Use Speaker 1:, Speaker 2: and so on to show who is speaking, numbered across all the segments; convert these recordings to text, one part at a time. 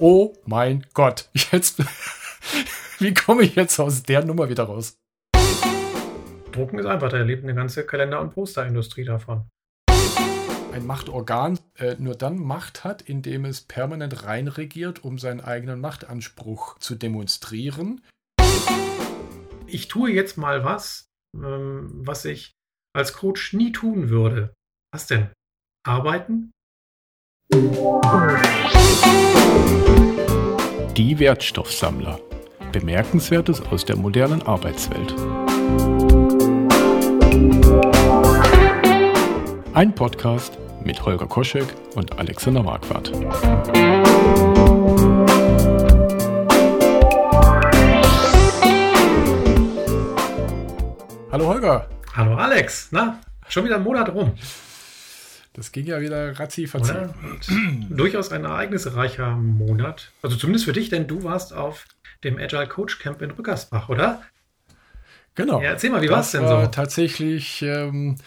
Speaker 1: Oh mein Gott. Jetzt, wie komme ich jetzt aus der Nummer wieder raus?
Speaker 2: Drucken ist einfach, da lebt eine ganze Kalender- und Posterindustrie davon.
Speaker 1: Ein Machtorgan äh, nur dann Macht hat, indem es permanent reinregiert, um seinen eigenen Machtanspruch zu demonstrieren.
Speaker 2: Ich tue jetzt mal was, ähm, was ich als Coach nie tun würde. Was denn? Arbeiten?
Speaker 1: Die Wertstoffsammler. Bemerkenswertes aus der modernen Arbeitswelt. Ein Podcast mit Holger Koschek und Alexander Marquardt. Hallo Holger.
Speaker 2: Hallo Alex. Na, schon wieder ein Monat rum.
Speaker 1: Das ging ja wieder ratzi.
Speaker 2: Durchaus ein ereignisreicher Monat. Also zumindest für dich, denn du warst auf dem Agile Coach Camp in Rückersbach, oder?
Speaker 1: Genau.
Speaker 2: Ja, erzähl mal, wie war es denn so?
Speaker 1: Tatsächlich ähm,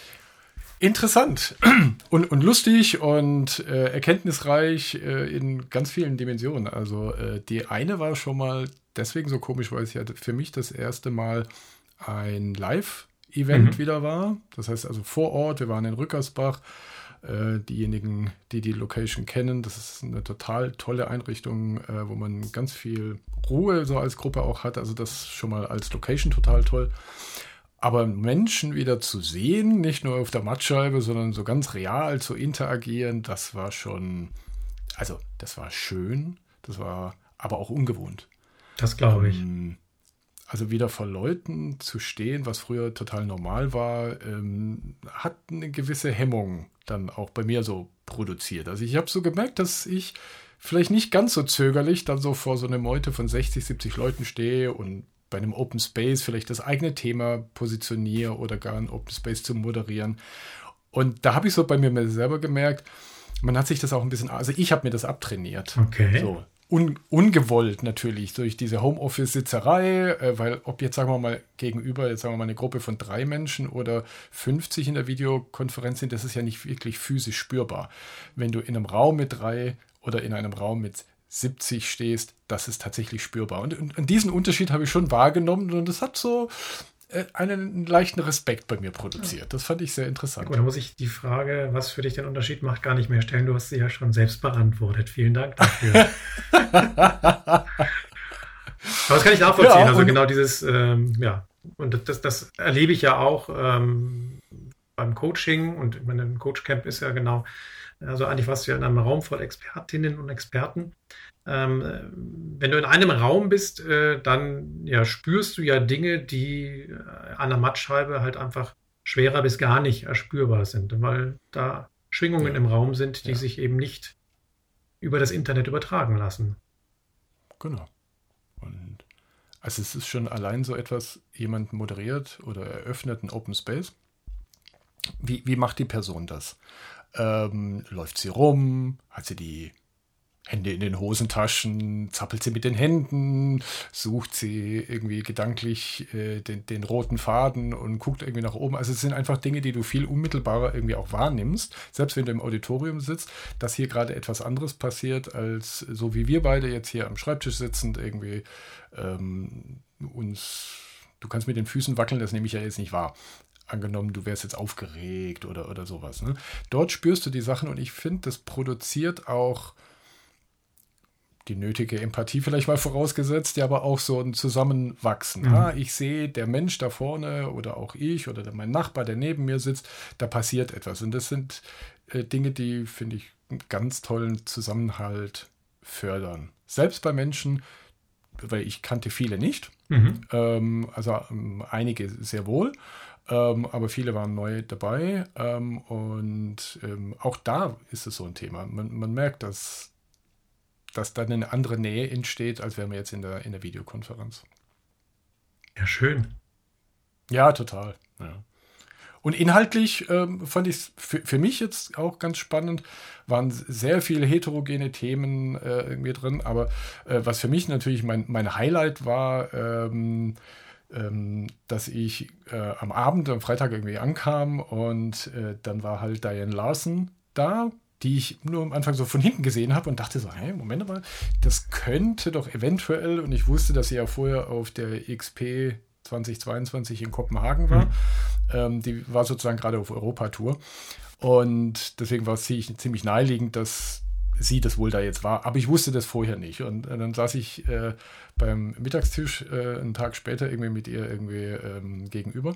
Speaker 1: interessant und, und lustig und äh, erkenntnisreich äh, in ganz vielen Dimensionen. Also äh, die eine war schon mal deswegen so komisch, weil es ja für mich das erste Mal ein Live-Event mhm. wieder war. Das heißt also vor Ort, wir waren in Rückersbach diejenigen, die die Location kennen, das ist eine total tolle Einrichtung, äh, wo man ganz viel Ruhe so als Gruppe auch hat. Also das schon mal als Location total toll. Aber Menschen wieder zu sehen, nicht nur auf der Mattscheibe, sondern so ganz real zu interagieren, das war schon, also das war schön, das war aber auch ungewohnt.
Speaker 2: Das glaube ich. Ähm,
Speaker 1: also wieder vor Leuten zu stehen, was früher total normal war, ähm, hat eine gewisse Hemmung dann auch bei mir so produziert. Also ich habe so gemerkt, dass ich vielleicht nicht ganz so zögerlich dann so vor so einer Meute von 60, 70 Leuten stehe und bei einem Open Space vielleicht das eigene Thema positioniere oder gar ein Open Space zu moderieren. Und da habe ich so bei mir selber gemerkt, man hat sich das auch ein bisschen, also ich habe mir das abtrainiert.
Speaker 2: Okay.
Speaker 1: So, un, ungewollt natürlich durch diese Homeoffice-Sitzerei, äh, weil ob jetzt sagen wir mal gegenüber, jetzt sagen wir mal eine Gruppe von drei Menschen oder 50 in der Videokonferenz sind, das ist ja nicht wirklich physisch spürbar. Wenn du in einem Raum mit drei oder in einem Raum mit 70 stehst, das ist tatsächlich spürbar. Und, und, und diesen Unterschied habe ich schon wahrgenommen und das hat so, einen leichten Respekt bei mir produziert. Das fand ich sehr interessant.
Speaker 2: Gut, dann muss ich die Frage, was für dich den Unterschied macht, gar nicht mehr stellen. Du hast sie ja schon selbst beantwortet. Vielen Dank dafür. Aber das kann ich nachvollziehen. Ja, also genau dieses, ähm, ja, und das, das erlebe ich ja auch ähm, beim Coaching und ich meine, ein Coachcamp ist ja genau, also eigentlich warst du ja in einem Raum voll Expertinnen und Experten ähm, wenn du in einem Raum bist, äh, dann ja, spürst du ja Dinge, die äh, an der Mattscheibe halt einfach schwerer bis gar nicht erspürbar sind, weil da Schwingungen ja. im Raum sind, die ja. sich eben nicht über das Internet übertragen lassen.
Speaker 1: Genau. Und also es ist schon allein so etwas, jemand moderiert oder eröffnet einen Open Space. Wie, wie macht die Person das? Ähm, läuft sie rum? Hat sie die Hände in den Hosentaschen, zappelt sie mit den Händen, sucht sie irgendwie gedanklich äh, den, den, roten Faden und guckt irgendwie nach oben. Also es sind einfach Dinge, die du viel unmittelbarer irgendwie auch wahrnimmst, selbst wenn du im Auditorium sitzt, dass hier gerade etwas anderes passiert, als so wie wir beide jetzt hier am Schreibtisch sitzend irgendwie ähm, uns, du kannst mit den Füßen wackeln, das nehme ich ja jetzt nicht wahr angenommen, du wärst jetzt aufgeregt oder, oder sowas. Ne? Dort spürst du die Sachen und ich finde, das produziert auch die nötige Empathie vielleicht mal vorausgesetzt, ja, aber auch so ein Zusammenwachsen. Mhm. Ah, ich sehe, der Mensch da vorne oder auch ich oder mein Nachbar, der neben mir sitzt, da passiert etwas. Und das sind äh, Dinge, die, finde ich, einen ganz tollen Zusammenhalt fördern. Selbst bei Menschen, weil ich kannte viele nicht, mhm. ähm, also ähm, einige sehr wohl. Ähm, aber viele waren neu dabei ähm, und ähm, auch da ist es so ein Thema. Man, man merkt, dass dass dann eine andere Nähe entsteht, als wären wir jetzt in der, in der Videokonferenz.
Speaker 2: Ja, schön.
Speaker 1: Ja, total. Ja. Und inhaltlich ähm, fand ich es für, für, mich jetzt auch ganz spannend, waren sehr viele heterogene Themen äh, irgendwie drin, aber äh, was für mich natürlich mein, mein Highlight war, ähm, ähm, dass ich äh, am Abend, am Freitag irgendwie ankam und äh, dann war halt Diane Larson da die ich nur am Anfang so von hinten gesehen habe und dachte so, hey, Moment mal, das könnte doch eventuell, und ich wusste, dass sie ja vorher auf der XP 2022 in Kopenhagen war. Mhm. Ähm, die war sozusagen gerade auf Europatour. Und deswegen war es ziemlich, ziemlich naheliegend, dass sie das wohl da jetzt war. Aber ich wusste das vorher nicht. Und äh, dann saß ich äh, beim Mittagstisch äh, einen Tag später irgendwie mit ihr irgendwie ähm, gegenüber.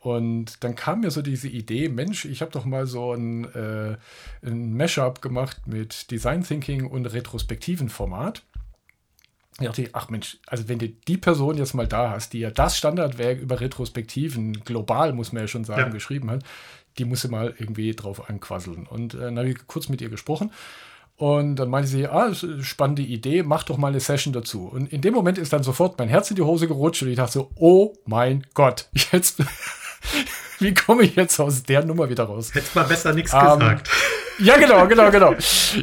Speaker 1: Und dann kam mir so diese Idee, Mensch, ich habe doch mal so ein, äh, ein Mashup gemacht mit Design Thinking und retrospektiven Format. Ich dachte, ach Mensch, also wenn du die Person jetzt mal da hast, die ja das Standardwerk über Retrospektiven global, muss man ja schon sagen, ja. geschrieben hat, die musste mal irgendwie drauf anquasseln. Und äh, dann habe ich kurz mit ihr gesprochen. Und dann meinte sie, ah, spannende Idee, mach doch mal eine Session dazu. Und in dem Moment ist dann sofort mein Herz in die Hose gerutscht und ich dachte so, oh mein Gott, jetzt, wie komme ich jetzt aus der Nummer wieder raus?
Speaker 2: Hättest mal besser nichts um, gesagt.
Speaker 1: Ja, genau, genau, genau.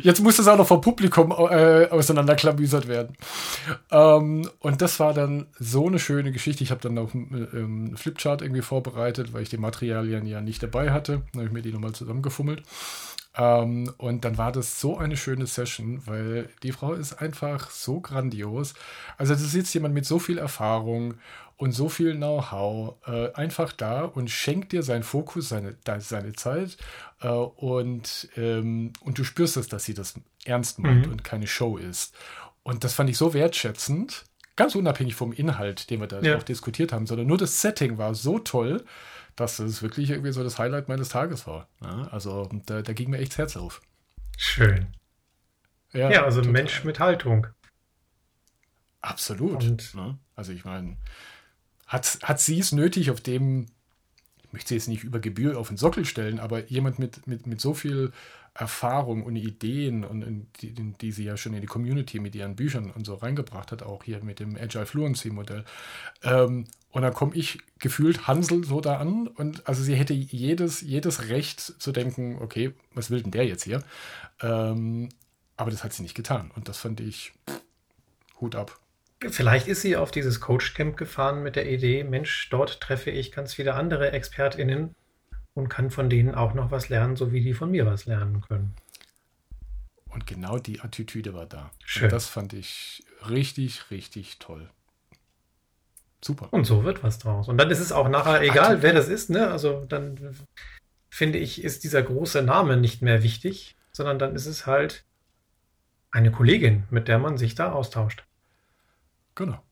Speaker 1: Jetzt muss das auch noch vom Publikum äh, auseinanderklamüsert werden. Ähm, und das war dann so eine schöne Geschichte. Ich habe dann noch einen ähm, Flipchart irgendwie vorbereitet, weil ich die Materialien ja nicht dabei hatte. Dann habe ich mir die nochmal zusammengefummelt. Ähm, und dann war das so eine schöne Session, weil die Frau ist einfach so grandios. Also da sitzt jemand mit so viel Erfahrung und so viel Know-how äh, einfach da und schenkt dir seinen Fokus, seine, seine Zeit äh, und, ähm, und du spürst es, dass sie das ernst meint mhm. und keine Show ist. Und das fand ich so wertschätzend, ganz unabhängig vom Inhalt, den wir da ja. auch diskutiert haben, sondern nur das Setting war so toll, dass es wirklich irgendwie so das Highlight meines Tages war. Ja, also da, da, ging mir echt das Herz auf.
Speaker 2: Schön. Ja, ja also total. Mensch mit Haltung.
Speaker 1: Absolut. Und ne? Also ich meine, hat, hat sie es nötig, auf dem, ich möchte sie jetzt nicht über Gebühr auf den Sockel stellen, aber jemand mit, mit, mit so viel Erfahrung und Ideen und, und die, die, sie ja schon in die Community mit ihren Büchern und so reingebracht hat, auch hier mit dem Agile Fluency Modell. Ähm, und dann komme ich gefühlt Hansel so da an und also sie hätte jedes, jedes Recht zu denken, okay, was will denn der jetzt hier? Ähm, aber das hat sie nicht getan und das fand ich Hut ab.
Speaker 2: Vielleicht ist sie auf dieses Coachcamp gefahren mit der Idee, Mensch, dort treffe ich ganz viele andere ExpertInnen und kann von denen auch noch was lernen, so wie die von mir was lernen können.
Speaker 1: Und genau die Attitüde war da.
Speaker 2: Schön. Und
Speaker 1: das fand ich richtig, richtig toll.
Speaker 2: Super. Und so wird was draus. Und dann ist es auch nachher egal, Ach, wer das ist, ne? Also dann finde ich, ist dieser große Name nicht mehr wichtig, sondern dann ist es halt eine Kollegin, mit der man sich da austauscht.
Speaker 1: Genau.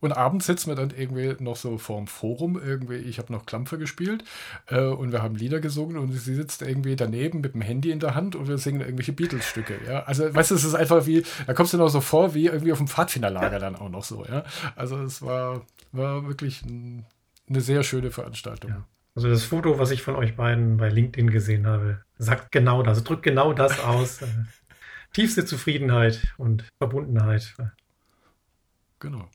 Speaker 1: Und abends sitzen wir dann irgendwie noch so vorm Forum, irgendwie, ich habe noch Klampfer gespielt äh, und wir haben Lieder gesungen und sie sitzt irgendwie daneben mit dem Handy in der Hand und wir singen irgendwelche Beatles-Stücke, ja. Also, weißt du, es ist einfach wie, da kommst du noch so vor, wie irgendwie auf dem Pfadfinderlager dann auch noch so, ja. Also es war, war wirklich ein, eine sehr schöne Veranstaltung. Ja.
Speaker 2: Also das Foto, was ich von euch beiden bei LinkedIn gesehen habe, sagt genau das, drückt genau das aus. Tiefste Zufriedenheit und Verbundenheit.
Speaker 1: Genau.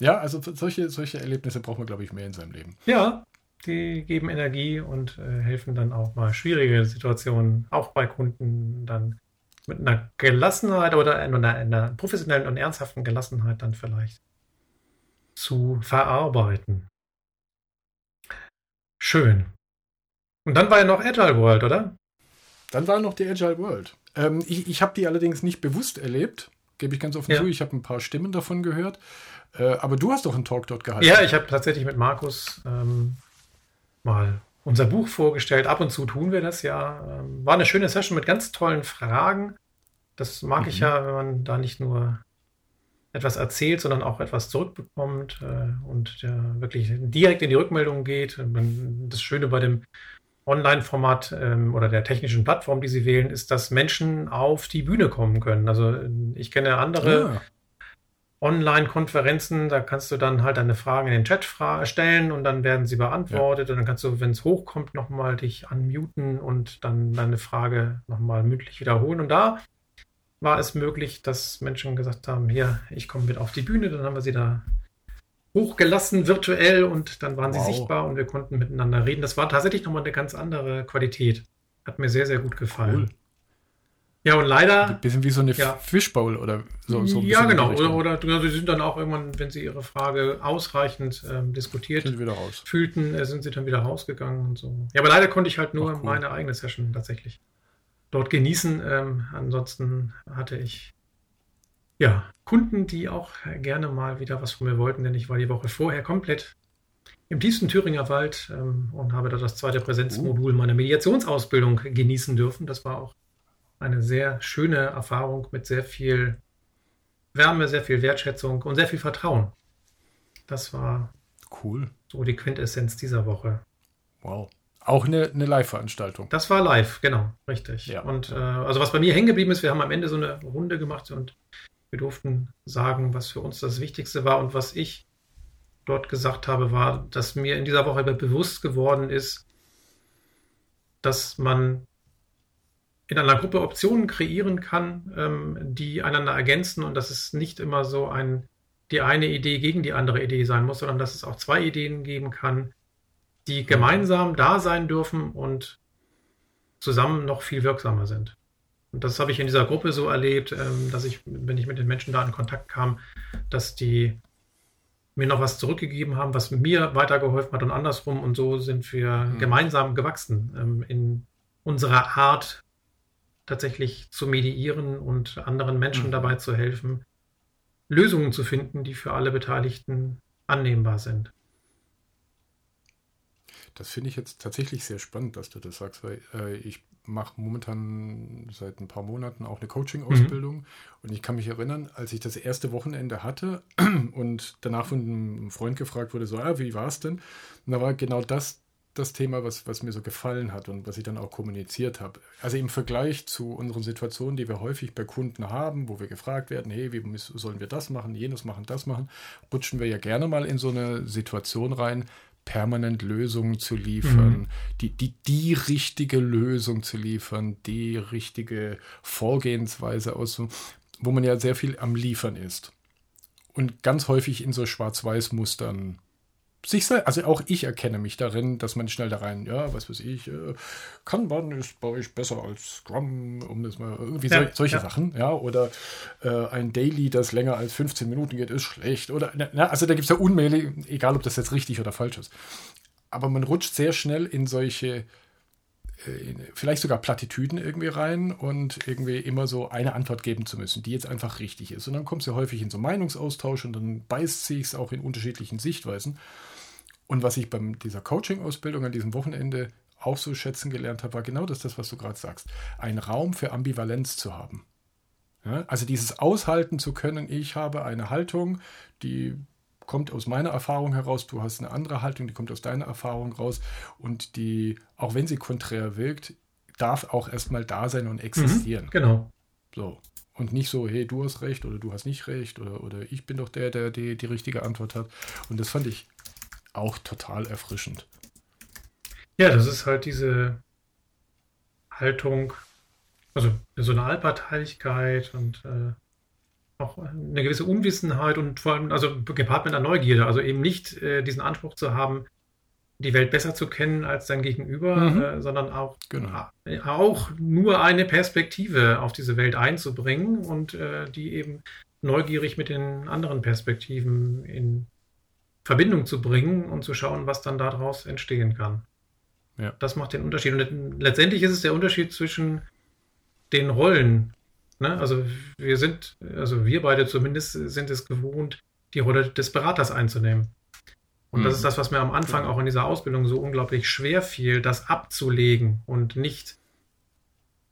Speaker 1: Ja, also solche, solche Erlebnisse braucht man, glaube ich, mehr in seinem Leben.
Speaker 2: Ja, die geben Energie und äh, helfen dann auch mal schwierige Situationen, auch bei Kunden, dann mit einer Gelassenheit oder einer, einer professionellen und ernsthaften Gelassenheit dann vielleicht zu verarbeiten. Schön. Und dann war ja noch Agile World, oder?
Speaker 1: Dann war noch die Agile World. Ähm, ich ich habe die allerdings nicht bewusst erlebt gebe ich ganz offen ja. zu. Ich habe ein paar Stimmen davon gehört. Äh, aber du hast doch einen Talk dort gehalten.
Speaker 2: Ja, ich habe tatsächlich mit Markus ähm, mal unser Buch vorgestellt. Ab und zu tun wir das ja. Ähm, war eine schöne Session mit ganz tollen Fragen. Das mag mhm. ich ja, wenn man da nicht nur etwas erzählt, sondern auch etwas zurückbekommt äh, und ja, wirklich direkt in die Rückmeldung geht. Das Schöne bei dem Online-Format ähm, oder der technischen Plattform, die sie wählen, ist, dass Menschen auf die Bühne kommen können. Also ich kenne andere ja. Online-Konferenzen, da kannst du dann halt deine Fragen in den Chat stellen und dann werden sie beantwortet ja. und dann kannst du, wenn es hochkommt, nochmal dich unmuten und dann deine Frage nochmal mündlich wiederholen. Und da war es möglich, dass Menschen gesagt haben, hier, ich komme mit auf die Bühne, dann haben wir sie da hochgelassen virtuell und dann waren wow. sie sichtbar und wir konnten miteinander reden. Das war tatsächlich nochmal eine ganz andere Qualität. Hat mir sehr, sehr gut gefallen. Cool. Ja, und leider.
Speaker 1: Ein bisschen wie so eine ja. Fishbowl oder so. so
Speaker 2: ja, genau. Oder, oder also sie sind dann auch irgendwann, wenn sie ihre Frage ausreichend ähm, diskutiert fühlten, äh, sind sie dann wieder rausgegangen und so. Ja, aber leider konnte ich halt nur Ach, cool. meine eigene Session tatsächlich dort genießen. Ähm, ansonsten hatte ich ja Kunden, die auch gerne mal wieder was von mir wollten, denn ich war die Woche vorher komplett im tiefsten Thüringer Wald ähm, und habe da das zweite Präsenzmodul meiner Mediationsausbildung genießen dürfen. Das war auch eine sehr schöne Erfahrung mit sehr viel Wärme, sehr viel Wertschätzung und sehr viel Vertrauen. Das war
Speaker 1: cool.
Speaker 2: So die Quintessenz dieser Woche.
Speaker 1: Wow. Auch eine, eine Live-Veranstaltung.
Speaker 2: Das war live, genau, richtig. Ja. Und äh, also was bei mir hängen geblieben ist, wir haben am Ende so eine Runde gemacht und wir durften sagen, was für uns das Wichtigste war und was ich dort gesagt habe, war, dass mir in dieser Woche bewusst geworden ist, dass man in einer Gruppe Optionen kreieren kann, ähm, die einander ergänzen und dass es nicht immer so ein, die eine Idee gegen die andere Idee sein muss, sondern dass es auch zwei Ideen geben kann, die gemeinsam da sein dürfen und zusammen noch viel wirksamer sind. Und das habe ich in dieser Gruppe so erlebt, ähm, dass ich, wenn ich mit den Menschen da in Kontakt kam, dass die mir noch was zurückgegeben haben, was mir weitergeholfen hat und andersrum. Und so sind wir mhm. gemeinsam gewachsen ähm, in unserer Art, tatsächlich zu mediieren und anderen Menschen mhm. dabei zu helfen, Lösungen zu finden, die für alle Beteiligten annehmbar sind.
Speaker 1: Das finde ich jetzt tatsächlich sehr spannend, dass du das sagst, weil äh, ich mache momentan seit ein paar Monaten auch eine Coaching-Ausbildung mhm. und ich kann mich erinnern, als ich das erste Wochenende hatte und danach von einem Freund gefragt wurde, so, ah, wie war es denn? Und da war genau das das Thema, was, was mir so gefallen hat und was ich dann auch kommuniziert habe. Also im Vergleich zu unseren Situationen, die wir häufig bei Kunden haben, wo wir gefragt werden, hey, wie sollen wir das machen, jenes machen, das machen, rutschen wir ja gerne mal in so eine Situation rein, permanent Lösungen zu liefern, mhm. die, die, die richtige Lösung zu liefern, die richtige Vorgehensweise aus, wo man ja sehr viel am Liefern ist. Und ganz häufig in so Schwarz-Weiß-Mustern sich sei, also auch ich erkenne mich darin, dass man schnell da rein, ja, was weiß ich, äh, Kanban ist bei euch besser als Scrum, um das mal irgendwie ja, so, solche ja. Sachen, ja, oder äh, ein Daily, das länger als 15 Minuten geht, ist schlecht, oder, na, also da gibt es ja Unmail, egal ob das jetzt richtig oder falsch ist. Aber man rutscht sehr schnell in solche, äh, vielleicht sogar Plattitüden irgendwie rein und irgendwie immer so eine Antwort geben zu müssen, die jetzt einfach richtig ist. Und dann kommt es ja häufig in so Meinungsaustausch und dann beißt sich es auch in unterschiedlichen Sichtweisen. Und was ich bei dieser Coaching-Ausbildung an diesem Wochenende auch so schätzen gelernt habe, war genau das, das was du gerade sagst. Ein Raum für Ambivalenz zu haben. Ja, also dieses Aushalten zu können, ich habe eine Haltung, die kommt aus meiner Erfahrung heraus, du hast eine andere Haltung, die kommt aus deiner Erfahrung raus und die, auch wenn sie konträr wirkt, darf auch erstmal da sein und existieren.
Speaker 2: Mhm, genau.
Speaker 1: So. Und nicht so, hey, du hast recht oder du hast nicht recht oder, oder ich bin doch der, der die, die richtige Antwort hat. Und das fand ich auch total erfrischend.
Speaker 2: Ja, das ist halt diese Haltung, also Personalparteilichkeit und äh, auch eine gewisse Unwissenheit und vor allem, also gepaart mit einer Neugierde, also eben nicht äh, diesen Anspruch zu haben, die Welt besser zu kennen als dein Gegenüber, mhm. äh, sondern auch, genau. äh, auch nur eine Perspektive auf diese Welt einzubringen und äh, die eben neugierig mit den anderen Perspektiven in Verbindung zu bringen und zu schauen, was dann daraus entstehen kann. Ja. Das macht den Unterschied. Und letztendlich ist es der Unterschied zwischen den Rollen. Ne? Also wir sind, also wir beide zumindest sind es gewohnt, die Rolle des Beraters einzunehmen. Und mhm. das ist das, was mir am Anfang auch in dieser Ausbildung so unglaublich schwer fiel, das abzulegen und nicht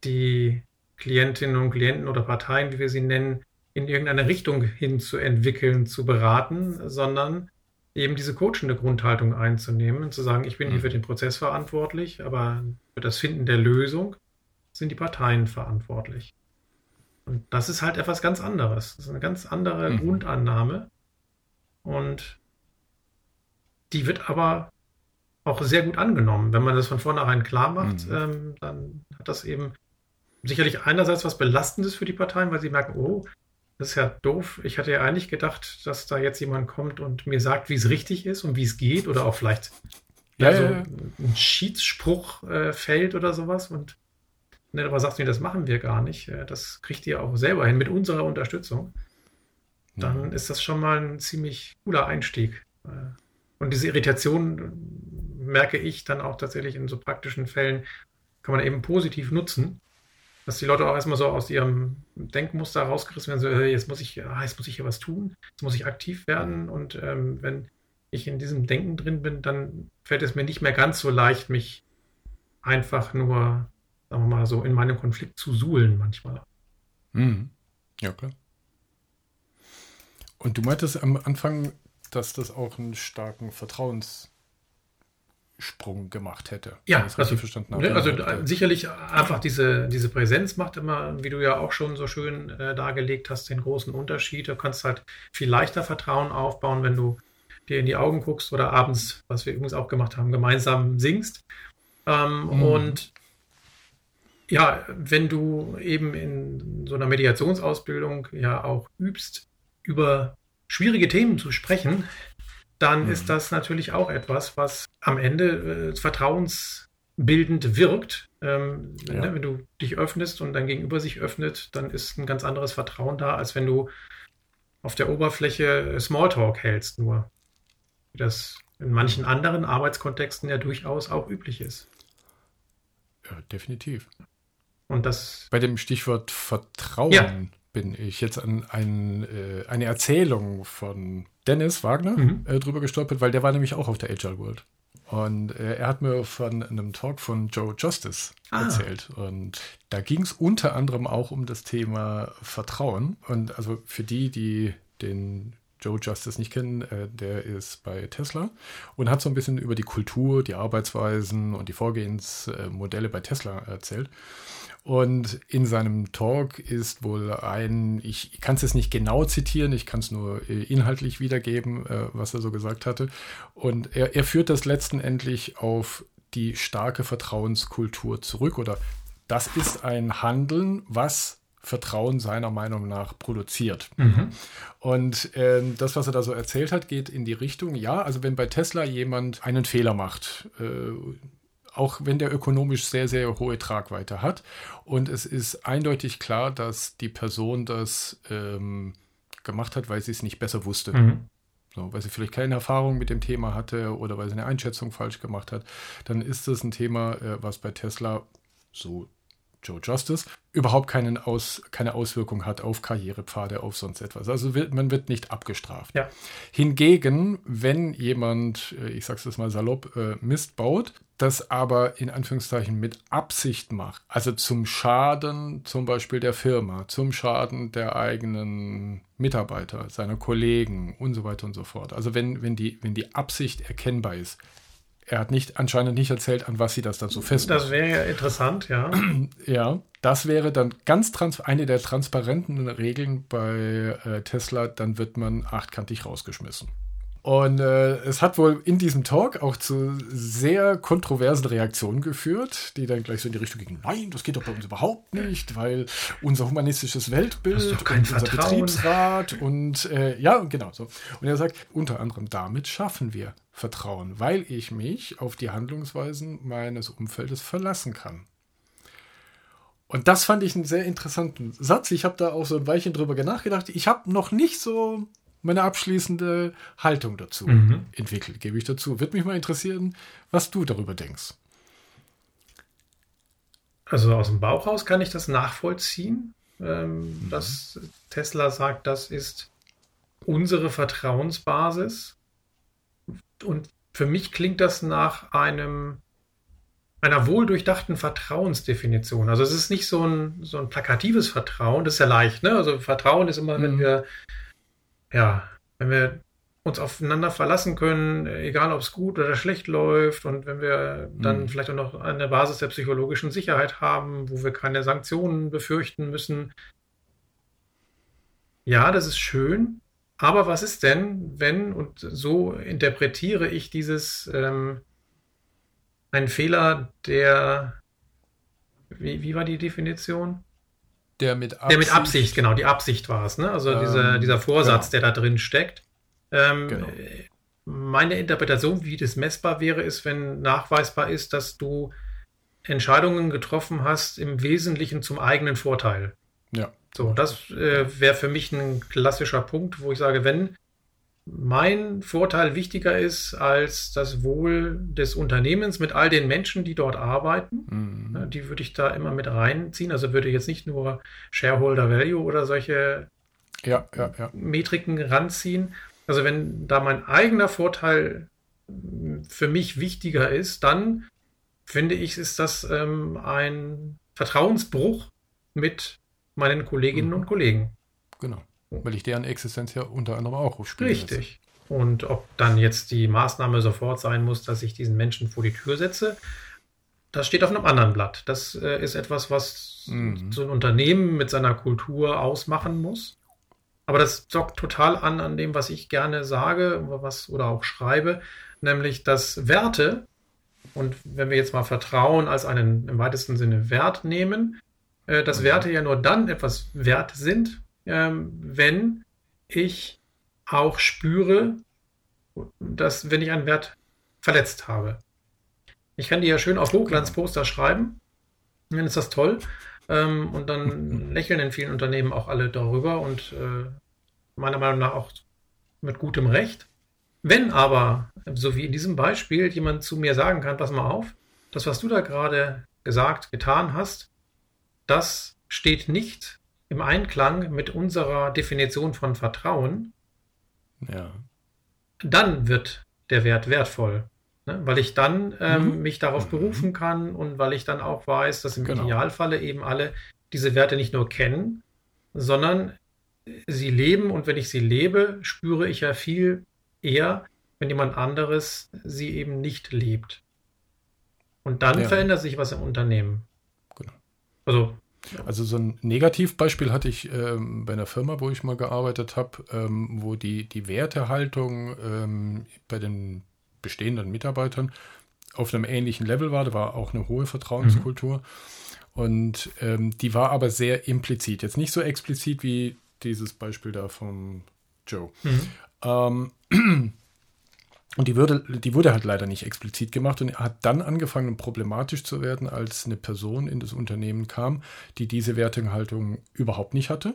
Speaker 2: die Klientinnen und Klienten oder Parteien, wie wir sie nennen, in irgendeine Richtung hin zu entwickeln, zu beraten, sondern eben diese coachende Grundhaltung einzunehmen und zu sagen, ich bin hier mhm. für den Prozess verantwortlich, aber für das Finden der Lösung sind die Parteien verantwortlich. Und das ist halt etwas ganz anderes. Das ist eine ganz andere mhm. Grundannahme. Und die wird aber auch sehr gut angenommen. Wenn man das von vornherein klar macht, mhm. ähm, dann hat das eben sicherlich einerseits was Belastendes für die Parteien, weil sie merken, oh, das ist ja doof. Ich hatte ja eigentlich gedacht, dass da jetzt jemand kommt und mir sagt, wie es richtig ist und wie es geht oder auch vielleicht ja, also ja, ja. ein Schiedsspruch äh, fällt oder sowas. Und ne, aber sagst, nee, das machen wir gar nicht, äh, das kriegt ihr auch selber hin mit unserer Unterstützung, dann mhm. ist das schon mal ein ziemlich cooler Einstieg. Äh, und diese Irritation merke ich dann auch tatsächlich in so praktischen Fällen, kann man eben positiv nutzen, dass die Leute auch erstmal so aus ihrem Denkmuster rausgerissen werden, so, jetzt muss ich, ah, jetzt muss ich hier was tun, jetzt muss ich aktiv werden und ähm, wenn ich in diesem Denken drin bin, dann fällt es mir nicht mehr ganz so leicht, mich einfach nur, sagen wir mal so, in meinem Konflikt zu suhlen manchmal.
Speaker 1: Mhm. Ja, klar. Und du meintest am Anfang, dass das auch einen starken Vertrauenssprung gemacht hätte.
Speaker 2: Ja, also, verstanden habe. Also sicherlich einfach diese, diese Präsenz macht immer, wie du ja auch schon so schön äh, dargelegt hast, den großen Unterschied. Du kannst halt viel leichter Vertrauen aufbauen, wenn du dir in die Augen guckst oder abends, was wir übrigens auch gemacht haben, gemeinsam singst. Ähm, mhm. Und ja, wenn du eben in so einer Mediationsausbildung ja auch übst, über schwierige Themen zu sprechen, dann mhm. ist das natürlich auch etwas, was am Ende äh, vertrauensbildend wirkt. Ähm, ja. ne, wenn du dich öffnest und dein Gegenüber sich öffnet, dann ist ein ganz anderes Vertrauen da, als wenn du auf der Oberfläche Smalltalk hältst nur. Wie das in manchen anderen Arbeitskontexten ja durchaus auch üblich ist.
Speaker 1: Ja, definitiv.
Speaker 2: Und das.
Speaker 1: Bei dem Stichwort Vertrauen ja. bin ich jetzt an ein, äh, eine Erzählung von Dennis Wagner mhm. äh, drüber gestolpert, weil der war nämlich auch auf der Agile World. Und äh, er hat mir von einem Talk von Joe Justice ah. erzählt. Und da ging es unter anderem auch um das Thema Vertrauen. Und also für die, die den Joe Justice nicht kennen, äh, der ist bei Tesla und hat so ein bisschen über die Kultur, die Arbeitsweisen und die Vorgehensmodelle bei Tesla erzählt. Und in seinem Talk ist wohl ein, ich kann es jetzt nicht genau zitieren, ich kann es nur äh, inhaltlich wiedergeben, äh, was er so gesagt hatte. Und er, er führt das letztendlich auf die starke Vertrauenskultur zurück oder das ist ein Handeln, was Vertrauen seiner Meinung nach produziert. Mhm. Und äh, das, was er da so erzählt hat, geht in die Richtung, ja, also wenn bei Tesla jemand einen Fehler macht, äh, auch wenn der ökonomisch sehr, sehr hohe Tragweite hat, und es ist eindeutig klar, dass die Person das ähm, gemacht hat, weil sie es nicht besser wusste. Mhm. So, weil sie vielleicht keine Erfahrung mit dem Thema hatte oder weil sie eine Einschätzung falsch gemacht hat, dann ist das ein Thema, äh, was bei Tesla so Joe Justice, überhaupt keinen Aus, keine Auswirkung hat auf Karrierepfade, auf sonst etwas. Also wird, man wird nicht abgestraft.
Speaker 2: Ja.
Speaker 1: Hingegen, wenn jemand, äh, ich sage es mal salopp, äh, Mist baut, das aber in Anführungszeichen mit Absicht macht, also zum Schaden zum Beispiel der Firma, zum Schaden der eigenen Mitarbeiter, seiner Kollegen und so weiter und so fort. Also wenn, wenn, die, wenn die Absicht erkennbar ist, er hat nicht, anscheinend nicht erzählt, an was sie das dann so festmachen.
Speaker 2: Das wäre ja interessant, ja.
Speaker 1: Ja, das wäre dann ganz trans eine der transparenten Regeln bei äh, Tesla, dann wird man achtkantig rausgeschmissen. Und äh, es hat wohl in diesem Talk auch zu sehr kontroversen Reaktionen geführt, die dann gleich so in die Richtung gingen, nein, das geht doch bei uns überhaupt nicht, weil unser humanistisches Weltbild
Speaker 2: und unser
Speaker 1: Betriebsrat und äh, ja, genau so. Und er sagt, unter anderem damit schaffen wir Vertrauen, weil ich mich auf die Handlungsweisen meines Umfeldes verlassen kann. Und das fand ich einen sehr interessanten Satz. Ich habe da auch so ein Weilchen drüber nachgedacht. Ich habe noch nicht so meine abschließende Haltung dazu mhm. entwickelt, gebe ich dazu. Würde mich mal interessieren, was du darüber denkst.
Speaker 2: Also aus dem Bauch raus kann ich das nachvollziehen, ähm, mhm. dass Tesla sagt, das ist unsere Vertrauensbasis. Und für mich klingt das nach einem einer wohldurchdachten Vertrauensdefinition. Also es ist nicht so ein, so ein plakatives Vertrauen, das ist ja leicht, ne? Also Vertrauen ist immer, mhm. wenn wir, ja, wenn wir uns aufeinander verlassen können, egal ob es gut oder schlecht läuft und wenn wir dann mhm. vielleicht auch noch eine Basis der psychologischen Sicherheit haben, wo wir keine Sanktionen befürchten müssen. Ja, das ist schön, aber was ist denn, wenn, und so interpretiere ich dieses, ähm, ein Fehler, der, wie, wie war die Definition?
Speaker 1: Der mit
Speaker 2: Absicht. Der mit Absicht, genau, die Absicht war es, ne? Also ähm, dieser, dieser Vorsatz, genau. der da drin steckt. Ähm, genau. Meine Interpretation, wie das messbar wäre, ist, wenn nachweisbar ist, dass du Entscheidungen getroffen hast, im Wesentlichen zum eigenen Vorteil.
Speaker 1: Ja.
Speaker 2: So, das äh, wäre für mich ein klassischer Punkt, wo ich sage, wenn mein Vorteil wichtiger ist als das Wohl des Unternehmens mit all den Menschen, die dort arbeiten. Mhm. Die würde ich da immer mit reinziehen. Also würde jetzt nicht nur Shareholder Value oder solche
Speaker 1: ja, ja, ja.
Speaker 2: Metriken ranziehen. Also wenn da mein eigener Vorteil für mich wichtiger ist, dann finde ich, ist das ähm, ein Vertrauensbruch mit meinen Kolleginnen mhm. und Kollegen.
Speaker 1: Genau. Weil ich deren Existenz ja unter anderem auch
Speaker 2: spiele. Richtig. Und ob dann jetzt die Maßnahme sofort sein muss, dass ich diesen Menschen vor die Tür setze, das steht auf einem anderen Blatt. Das äh, ist etwas, was mhm. so ein Unternehmen mit seiner Kultur ausmachen muss. Aber das dockt total an an dem, was ich gerne sage was, oder auch schreibe, nämlich dass Werte, und wenn wir jetzt mal Vertrauen als einen im weitesten Sinne Wert nehmen, äh, dass. Werte ja nur dann etwas wert sind, ähm, wenn ich auch spüre, dass, wenn ich einen Wert verletzt habe. Ich kann die ja schön auf Hochglanzposter schreiben, dann ist das toll. Ähm, und dann lächeln in vielen Unternehmen auch alle darüber und äh, meiner Meinung nach auch mit gutem Recht. Wenn aber, so wie in diesem Beispiel, jemand zu mir sagen kann, pass mal auf, das, was du da gerade gesagt, getan hast, das steht nicht im Einklang mit unserer Definition von Vertrauen,
Speaker 1: ja.
Speaker 2: dann wird der Wert wertvoll. Ne? Weil ich dann ähm, mhm. mich darauf mhm. berufen kann und weil ich dann auch weiß, dass im genau. Idealfalle eben alle diese Werte nicht nur kennen, sondern sie leben und wenn ich sie lebe, spüre ich ja viel eher, wenn jemand anderes sie eben nicht lebt. Und dann ja. verändert sich was im Unternehmen. Also
Speaker 1: also so ein Negativbeispiel hatte ich ähm, bei einer Firma, wo ich mal gearbeitet habe, ähm, wo die, die Wertehaltung ähm, bei den bestehenden Mitarbeitern auf einem ähnlichen Level war. Da war auch eine hohe Vertrauenskultur. Mhm. Und ähm, die war aber sehr implizit. Jetzt nicht so explizit wie dieses Beispiel da vom Joe. Mhm. Und die, würde, die wurde halt leider nicht explizit gemacht und hat dann angefangen, problematisch zu werden, als eine Person in das Unternehmen kam, die diese Wertehaltung überhaupt nicht hatte.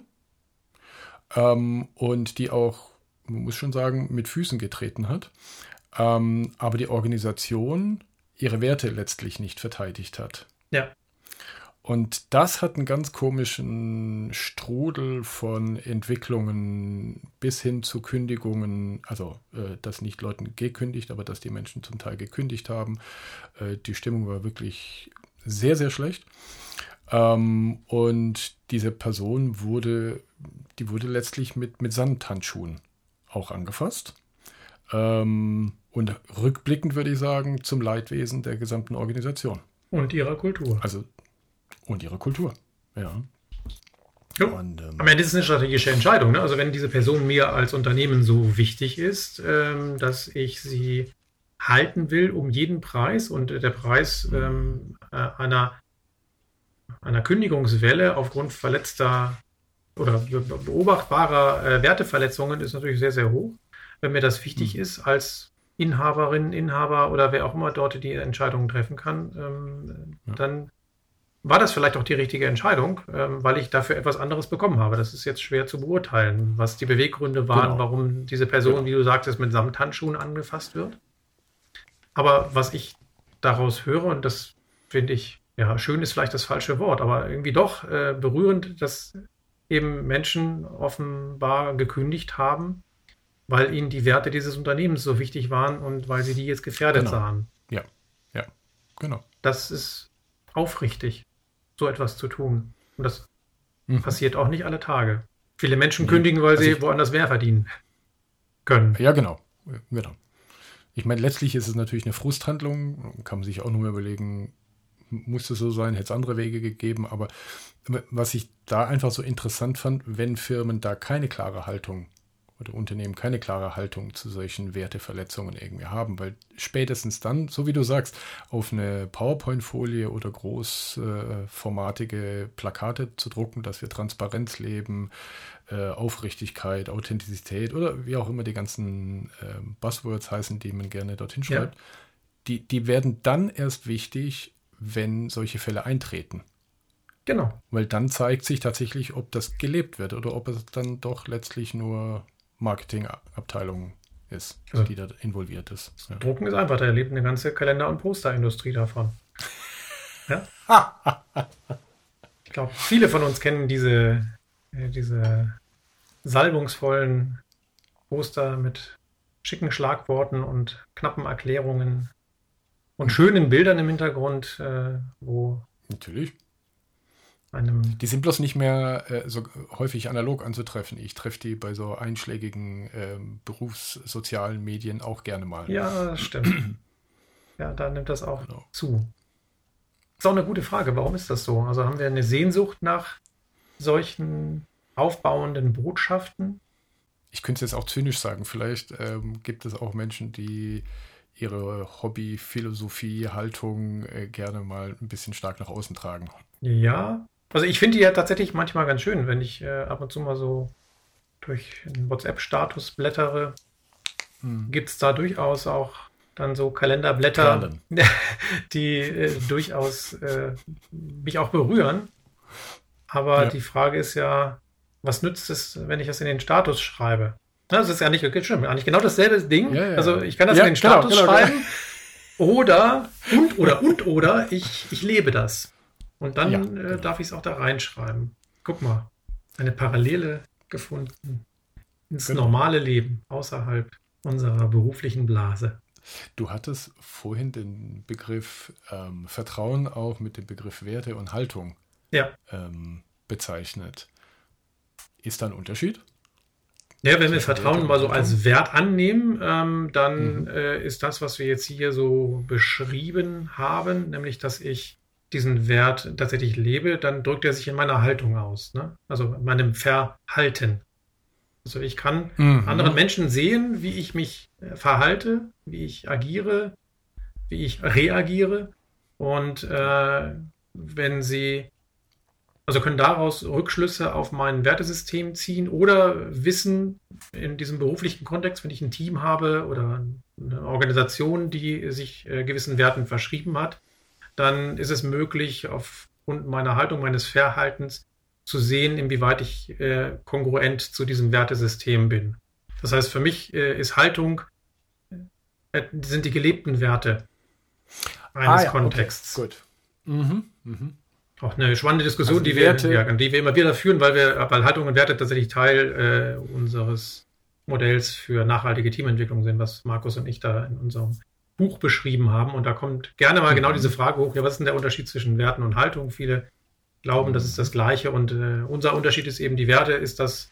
Speaker 1: Ähm, und die auch, man muss schon sagen, mit Füßen getreten hat. Ähm, aber die Organisation ihre Werte letztlich nicht verteidigt hat.
Speaker 2: Ja.
Speaker 1: Und das hat einen ganz komischen Strudel von Entwicklungen bis hin zu Kündigungen, also äh, dass nicht Leuten gekündigt, aber dass die Menschen zum Teil gekündigt haben. Äh, die Stimmung war wirklich sehr, sehr schlecht. Ähm, und diese Person wurde, die wurde letztlich mit, mit Sandhandschuhen auch angefasst. Ähm, und rückblickend würde ich sagen, zum Leidwesen der gesamten Organisation.
Speaker 2: Und ihrer Kultur.
Speaker 1: Also und ihre Kultur. Ja.
Speaker 2: ja. Und, ähm, Am Ende ist es eine strategische Entscheidung. Ne? Also wenn diese Person mir als Unternehmen so wichtig ist, ähm, dass ich sie halten will um jeden Preis und der Preis ähm, äh, einer, einer Kündigungswelle aufgrund verletzter oder beobachtbarer äh, Werteverletzungen ist natürlich sehr, sehr hoch. Wenn mir das wichtig mhm. ist als Inhaberin, Inhaber oder wer auch immer dort die Entscheidungen treffen kann, ähm, ja. dann war das vielleicht auch die richtige Entscheidung, ähm, weil ich dafür etwas anderes bekommen habe. Das ist jetzt schwer zu beurteilen, was die Beweggründe waren, genau. warum diese Person, genau. wie du sagtest, mit Samthandschuhen angefasst wird. Aber was ich daraus höre, und das finde ich, ja, schön ist vielleicht das falsche Wort, aber irgendwie doch äh, berührend, dass eben Menschen offenbar gekündigt haben, weil ihnen die Werte dieses Unternehmens so wichtig waren und weil sie die jetzt gefährdet
Speaker 1: genau.
Speaker 2: sahen.
Speaker 1: Ja, ja, genau.
Speaker 2: Das ist aufrichtig so etwas zu tun. Und das mhm. passiert auch nicht alle Tage. Viele Menschen kündigen, weil also sie woanders mehr verdienen können.
Speaker 1: Ja, genau. genau. Ich meine, letztlich ist es natürlich eine Frusthandlung. Kann man sich auch nur überlegen, muss es so sein, hätte es andere Wege gegeben. Aber was ich da einfach so interessant fand, wenn Firmen da keine klare Haltung oder Unternehmen keine klare Haltung zu solchen Werteverletzungen irgendwie haben, weil spätestens dann, so wie du sagst, auf eine PowerPoint-Folie oder großformatige Plakate zu drucken, dass wir Transparenz leben, äh, Aufrichtigkeit, Authentizität oder wie auch immer die ganzen äh, Buzzwords heißen, die man gerne dorthin schreibt, ja. die, die werden dann erst wichtig, wenn solche Fälle eintreten.
Speaker 2: Genau.
Speaker 1: Weil dann zeigt sich tatsächlich, ob das gelebt wird oder ob es dann doch letztlich nur Marketingabteilung ist,
Speaker 2: Also-
Speaker 1: die da involviert ist. Ja.
Speaker 2: Drucken ist einfach, da lebt eine ganze Kalender- und Posterindustrie davon. Ja? ich glaube, viele von uns kennen diese, äh, diese salbungsvollen Poster mit schicken Schlagworten und knappen Erklärungen und schönen Bildern im Hintergrund, äh, wo
Speaker 1: Natürlich.
Speaker 2: Einem
Speaker 1: Die sind bloß nicht mehr äh, so häufig analog anzutreffen. Ich treffe die bei so einschlägigen ähm, berufssozialen Medien auch gerne mal.
Speaker 2: Ja, stimmt. Ja, da nimmt das auch
Speaker 1: Genau.
Speaker 2: zu. Ist auch eine gute Frage. Warum ist das so? Also haben wir eine Sehnsucht nach solchen aufbauenden Botschaften?
Speaker 1: Ich könnte es jetzt auch zynisch sagen. Vielleicht ähm, gibt es auch Menschen, die ihre Hobby, Philosophie, Haltung äh, gerne mal ein bisschen stark nach außen tragen.
Speaker 2: Ja. Also ich finde die ja tatsächlich manchmal ganz schön, wenn ich äh, ab und zu mal so durch einen WhatsApp-Status blättere, gibt es da durchaus auch dann so Kalenderblätter,
Speaker 1: Perlen.
Speaker 2: die äh, durchaus äh, mich auch berühren. Aber
Speaker 1: Ja.
Speaker 2: die Frage ist ja, was nützt es, wenn ich das in den Status schreibe? Na, Das ist ja nicht okay, stimmt, eigentlich genau dasselbe Ding.
Speaker 1: Ja, ja.
Speaker 2: Also ich kann das in den
Speaker 1: genau,
Speaker 2: Status
Speaker 1: genau,
Speaker 2: schreiben oder und oder und oder ich, ich lebe das. Und dann
Speaker 1: Ja,
Speaker 2: äh,
Speaker 1: genau.
Speaker 2: darf ich es auch da reinschreiben. Guck mal, eine Parallele gefunden ins
Speaker 1: Genau.
Speaker 2: normale Leben außerhalb unserer beruflichen Blase.
Speaker 1: Du hattest vorhin den Begriff ähm, Vertrauen auch mit dem Begriff Werte und Haltung
Speaker 2: Ja.
Speaker 1: ähm, bezeichnet. Ist da ein Unterschied?
Speaker 2: Ja, wenn wir Vertrauen mal so als Wert annehmen, ähm, dann
Speaker 1: Mhm.
Speaker 2: äh, ist das, was wir jetzt hier so beschrieben haben, nämlich dass ich diesen Wert tatsächlich lebe, dann drückt er sich in meiner Haltung aus, ne? also in meinem Verhalten. Also ich kann
Speaker 1: Mhm.
Speaker 2: anderen Menschen sehen, wie ich mich äh, verhalte, wie ich agiere, wie ich reagiere. Und äh, wenn sie, also können daraus Rückschlüsse auf mein Wertesystem ziehen oder wissen in diesem beruflichen Kontext, wenn ich ein Team habe oder eine Organisation, die sich äh, gewissen Werten verschrieben hat, dann ist es möglich, aufgrund meiner Haltung, meines Verhaltens zu sehen, inwieweit ich äh, kongruent zu diesem Wertesystem bin. Das heißt, für mich äh, ist Haltung, äh, sind die gelebten Werte eines
Speaker 1: Ah, ja,
Speaker 2: Kontexts.
Speaker 1: Okay, gut. Mhm. Mhm.
Speaker 2: Auch eine spannende Diskussion,
Speaker 1: Also die
Speaker 2: die, wir,
Speaker 1: Werte-
Speaker 2: ja, die wir immer wieder führen, weil wir, weil Haltung und Werte tatsächlich Teil äh, unseres Modells für nachhaltige Teamentwicklung sind, was Markus und ich da in unserem Buch beschrieben haben. Und da kommt gerne mal
Speaker 1: Mhm.
Speaker 2: genau diese Frage hoch, ja, was ist denn der Unterschied zwischen Werten und Haltung? Viele glauben, das ist das Gleiche. Und äh, unser Unterschied ist eben, die Werte ist das,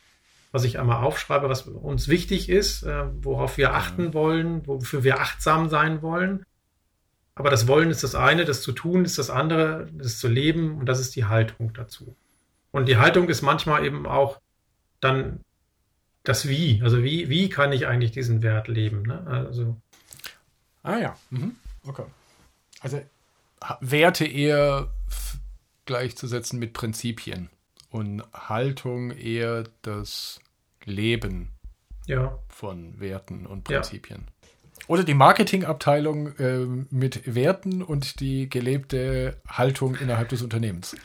Speaker 2: was ich einmal aufschreibe, was uns wichtig ist, äh, worauf wir achten wollen, wofür wir achtsam sein wollen. Aber das Wollen ist das eine, das zu tun ist das andere, das zu leben und das ist die Haltung dazu. Und die Haltung ist manchmal eben auch dann das Wie. Also wie, wie kann ich eigentlich diesen Wert leben? Ne? Also
Speaker 1: Ah ja. Mhm. Okay. Also Werte eher gleichzusetzen mit Prinzipien und Haltung eher das Leben
Speaker 2: ja,
Speaker 1: von Werten und
Speaker 2: Ja.
Speaker 1: Prinzipien. Oder die Marketingabteilung ähm, mit Werten und die gelebte Haltung innerhalb des Unternehmens.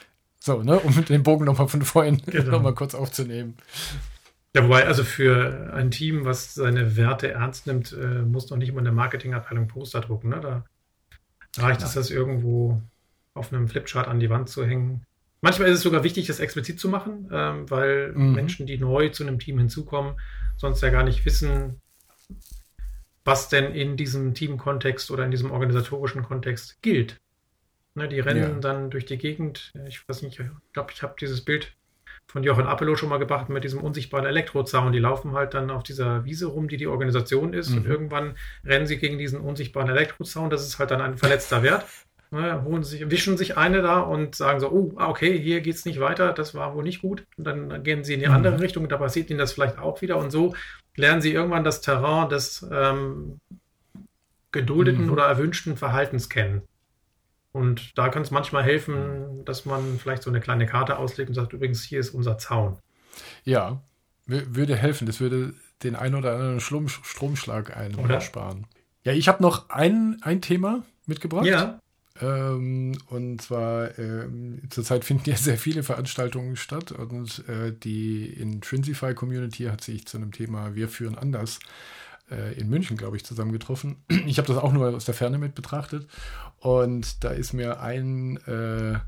Speaker 1: So, ne, um den Bogen nochmal von vorhin
Speaker 2: Genau.
Speaker 1: nochmal kurz aufzunehmen.
Speaker 2: Ja, wobei, also für ein Team, was seine Werte ernst nimmt, äh, muss noch nicht mal eine Marketingabteilung Poster drucken. Ne? Da reicht es, das irgendwo auf einem Flipchart an die Wand zu hängen. Manchmal ist es sogar wichtig, das explizit zu machen, ähm, weil
Speaker 1: Mhm.
Speaker 2: Menschen, die neu zu einem Team hinzukommen, sonst ja gar nicht wissen, was denn in diesem Teamkontext oder in diesem organisatorischen Kontext gilt. Ne, die rennen
Speaker 1: Ja.
Speaker 2: dann durch die Gegend. Ich weiß nicht, ich glaube, ich habe dieses Bild von Jochen Appelow schon mal gebracht mit diesem unsichtbaren Elektrozaun. Die laufen halt dann auf dieser Wiese rum, die die Organisation ist. Und
Speaker 1: Mhm.
Speaker 2: irgendwann rennen sie gegen diesen unsichtbaren Elektrozaun. Das ist halt dann ein verletzter Wert. Ne, holen sich, wischen sich eine da und sagen so, oh, ah, okay, hier geht's nicht weiter, das war wohl nicht gut. Und dann gehen sie in die
Speaker 1: Mhm.
Speaker 2: andere Richtung und da passiert ihnen das vielleicht auch wieder. Und so lernen sie irgendwann das Terrain des ähm, geduldeten
Speaker 1: Mhm.
Speaker 2: oder erwünschten Verhaltens kennen. Und da kann es manchmal helfen, dass man vielleicht so eine kleine Karte auslegt und sagt, übrigens, hier ist unser Zaun.
Speaker 1: Ja, wü- würde helfen. Das würde den ein oder anderen Schlum Stromschlag ersparen. Ja, ich habe noch ein, ein Thema mitgebracht.
Speaker 2: Ja,
Speaker 1: Ähm, und zwar, ähm, zurzeit finden ja sehr viele Veranstaltungen statt und äh, die Intrinsify Community hat sich zu einem Thema Wir führen anders äh, in München, glaube ich, zusammengetroffen. Ich habe das auch nur aus der Ferne mit betrachtet und da ist mir ein äh,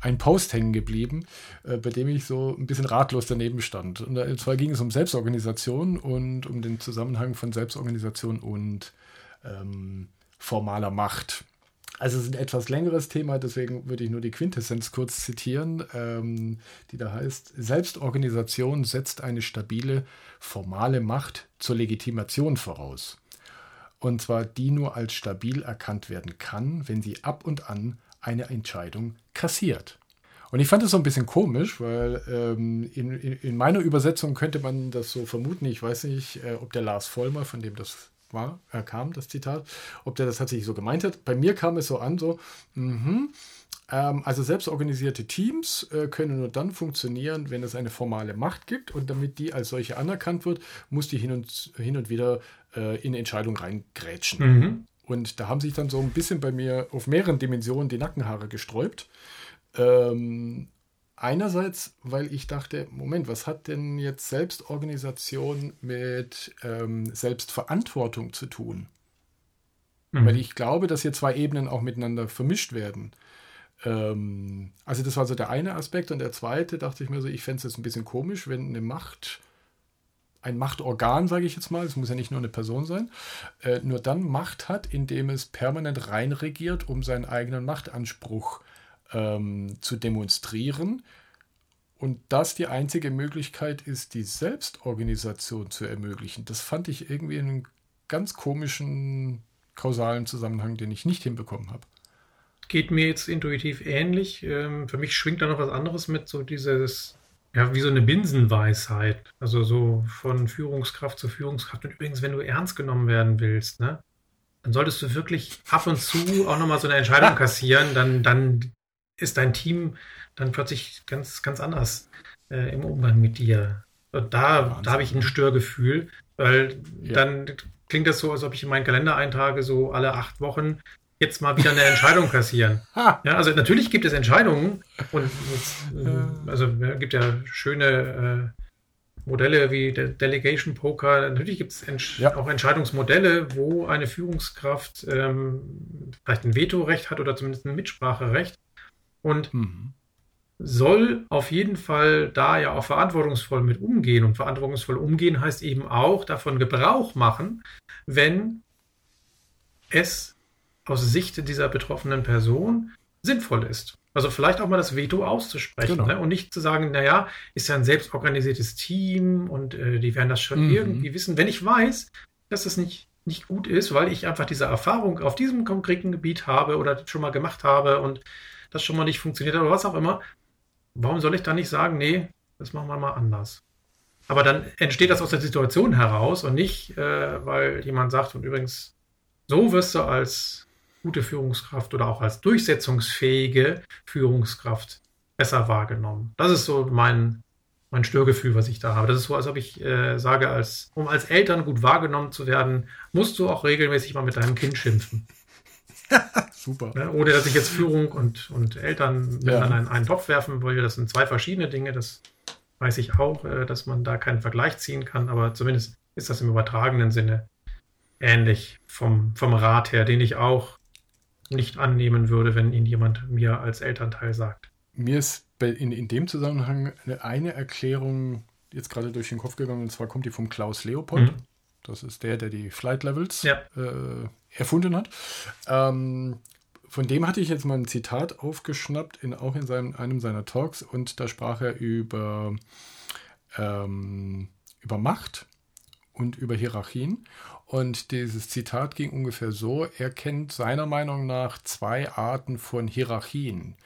Speaker 1: ein Post hängen geblieben, äh, bei dem ich so ein bisschen ratlos daneben stand. Und äh, zwar ging es um Selbstorganisation und um den Zusammenhang von Selbstorganisation und ähm, formaler Macht. Also es ist ein etwas längeres Thema, deswegen würde ich nur die Quintessenz kurz zitieren, ähm, die da heißt, Selbstorganisation setzt eine stabile formale Macht zur Legitimation voraus. Und zwar die nur als stabil erkannt werden kann, wenn sie ab und an eine Entscheidung kassiert. Und ich fand es so ein bisschen komisch, weil ähm, in, in, in, meiner Übersetzung könnte man das so vermuten. Ich weiß nicht, äh, ob der Lars Vollmer, von dem das war, äh, kam, das Zitat, ob der das tatsächlich so gemeint hat. Bei mir kam es so an, so, mhm, ähm, also selbstorganisierte Teams äh, können nur dann funktionieren, wenn es eine formale Macht gibt. Und damit die als solche anerkannt wird, muss die hin und, hin und wieder äh, in Entscheidungen reingrätschen. Mhm. Und da haben sich dann so ein bisschen bei mir auf mehreren Dimensionen die Nackenhaare gesträubt. Ähm, einerseits, weil ich dachte, Moment, was hat denn jetzt Selbstorganisation mit ähm, Selbstverantwortung zu tun? Mhm. Weil ich glaube, dass hier zwei Ebenen auch miteinander vermischt werden. Ähm, also das war so der eine Aspekt. Und der zweite dachte ich mir so, ich fände es jetzt ein bisschen komisch, wenn eine Macht ein Machtorgan, sage ich jetzt mal, es muss ja nicht nur eine Person sein, äh, nur dann Macht hat, indem es permanent reinregiert, um seinen eigenen Machtanspruch ähm, zu demonstrieren. Und das die einzige Möglichkeit ist, die Selbstorganisation zu ermöglichen. Das fand ich irgendwie einen ganz komischen kausalen Zusammenhang, den ich nicht hinbekommen habe.
Speaker 2: Geht mir jetzt intuitiv ähnlich. Ähm, für mich schwingt da noch was anderes mit, so dieses ja, wie so eine Binsenweisheit. Also so von Führungskraft zu Führungskraft. Und übrigens, wenn du ernst genommen werden willst, ne, dann solltest du wirklich ab und zu auch nochmal so eine Entscheidung kassieren. Dann, dann ist dein Team dann plötzlich ganz, ganz anders äh, im Umgang mit dir. Und da, da habe ich ein Störgefühl, weil ja. dann klingt das so, als ob ich in meinen Kalender eintrage, so alle acht Wochen jetzt mal wieder eine Entscheidung kassieren. ja, also natürlich gibt es Entscheidungen und jetzt, äh, also es gibt ja schöne äh, Modelle wie der Delegation Poker. Natürlich gibt es Entsch ja. auch Entscheidungsmodelle, wo eine Führungskraft ähm, vielleicht ein Vetorecht hat oder zumindest ein Mitspracherecht und mhm. soll auf jeden Fall da ja auch verantwortungsvoll mit umgehen. Und verantwortungsvoll umgehen heißt eben auch davon Gebrauch machen, wenn es aus Sicht dieser betroffenen Person sinnvoll ist. Also vielleicht auch mal das Veto auszusprechen genau. ne? und nicht zu sagen, naja, ist ja ein selbstorganisiertes Team und äh, die werden das schon mhm. irgendwie wissen. Wenn ich weiß, dass das nicht, nicht gut ist, weil ich einfach diese Erfahrung auf diesem konkreten Gebiet habe oder schon mal gemacht habe und das schon mal nicht funktioniert hat oder was auch immer, warum soll ich dann nicht sagen, nee, das machen wir mal anders? Aber dann entsteht das aus der Situation heraus und nicht, äh, weil jemand sagt, und übrigens, so wirst du als gute Führungskraft oder auch als durchsetzungsfähige Führungskraft besser wahrgenommen. Das ist so mein, mein Störgefühl, was ich da habe. Das ist so, als ob ich äh, sage, als, um als Eltern gut wahrgenommen zu werden, musst du auch regelmäßig mal mit deinem Kind schimpfen. Super. Ja, ohne dass ich jetzt Führung und, und Eltern ja. in einen, einen Topf werfen will. Das sind zwei verschiedene Dinge. Das weiß ich auch, äh, dass man da keinen Vergleich ziehen kann, aber zumindest ist das im übertragenen Sinne ähnlich vom, vom Rat her, den ich auch nicht annehmen würde, wenn ihn jemand mir als Elternteil sagt.
Speaker 1: Mir ist in, in dem Zusammenhang eine Erklärung jetzt gerade durch den Kopf gegangen, und zwar kommt die vom Klaus Leopold. Mhm. Das ist der, der die Flight Levels ja. äh, erfunden hat. Ähm, von dem hatte ich jetzt mal ein Zitat aufgeschnappt, in, auch in seinem, einem seiner Talks, und da sprach er über, ähm, über Macht und über Hierarchien. Und dieses Zitat ging ungefähr so, er kennt seiner Meinung nach zwei Arten von Hierarchien.